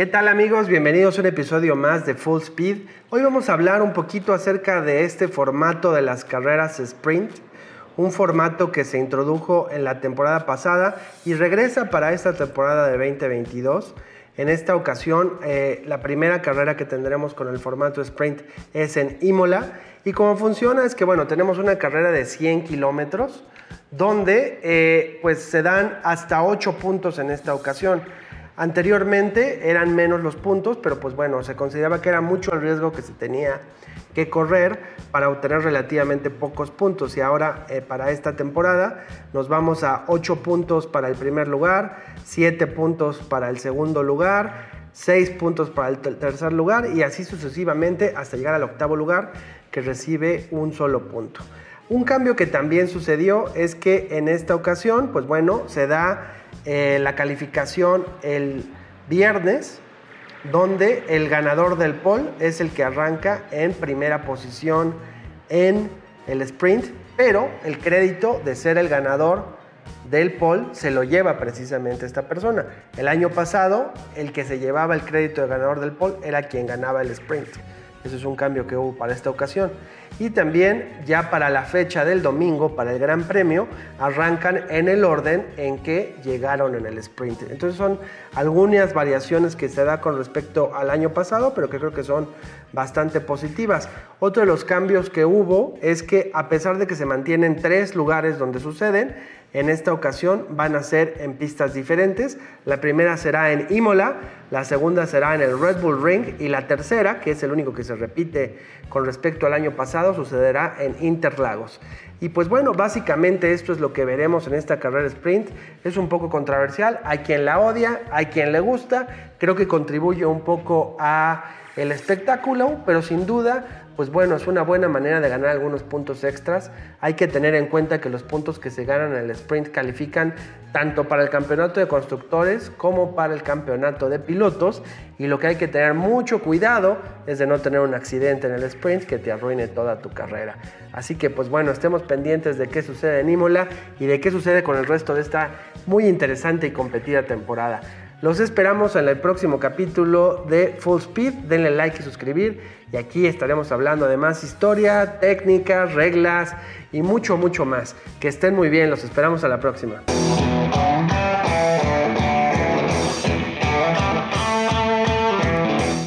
¿Qué tal amigos? Bienvenidos a un episodio más de Full Speed. Hoy vamos a hablar un poquito acerca de este formato de las carreras sprint, un formato que se introdujo en la temporada pasada y regresa para esta temporada de 2022. En esta ocasión, eh, la primera carrera que tendremos con el formato sprint es en Imola. Y cómo funciona es que, bueno, tenemos una carrera de 100 kilómetros donde eh, pues se dan hasta 8 puntos en esta ocasión. Anteriormente eran menos los puntos, pero pues bueno, se consideraba que era mucho el riesgo que se tenía que correr para obtener relativamente pocos puntos. Y ahora eh, para esta temporada nos vamos a 8 puntos para el primer lugar, 7 puntos para el segundo lugar, 6 puntos para el tercer lugar y así sucesivamente hasta llegar al octavo lugar que recibe un solo punto. Un cambio que también sucedió es que en esta ocasión, pues bueno, se da eh, la calificación el viernes, donde el ganador del pole es el que arranca en primera posición en el sprint, pero el crédito de ser el ganador del pole se lo lleva precisamente esta persona. El año pasado, el que se llevaba el crédito de ganador del pole era quien ganaba el sprint. Eso es un cambio que hubo para esta ocasión. Y también ya para la fecha del domingo, para el Gran Premio, arrancan en el orden en que llegaron en el sprint. Entonces son algunas variaciones que se da con respecto al año pasado, pero que creo que son bastante positivas. Otro de los cambios que hubo es que a pesar de que se mantienen tres lugares donde suceden, en esta ocasión van a ser en pistas diferentes. La primera será en Imola, la segunda será en el Red Bull Ring y la tercera, que es el único que se repite con respecto al año pasado, sucederá en Interlagos. Y pues bueno, básicamente esto es lo que veremos en esta carrera sprint. Es un poco controversial, hay quien la odia, hay quien le gusta, creo que contribuye un poco a el espectáculo, pero sin duda pues bueno, es una buena manera de ganar algunos puntos extras. Hay que tener en cuenta que los puntos que se ganan en el sprint califican tanto para el campeonato de constructores como para el campeonato de pilotos. Y lo que hay que tener mucho cuidado es de no tener un accidente en el sprint que te arruine toda tu carrera. Así que pues bueno, estemos pendientes de qué sucede en Imola y de qué sucede con el resto de esta muy interesante y competida temporada. Los esperamos en el próximo capítulo de Full Speed. Denle like y suscribir. Y aquí estaremos hablando de más historia, técnicas, reglas y mucho, mucho más. Que estén muy bien. Los esperamos a la próxima.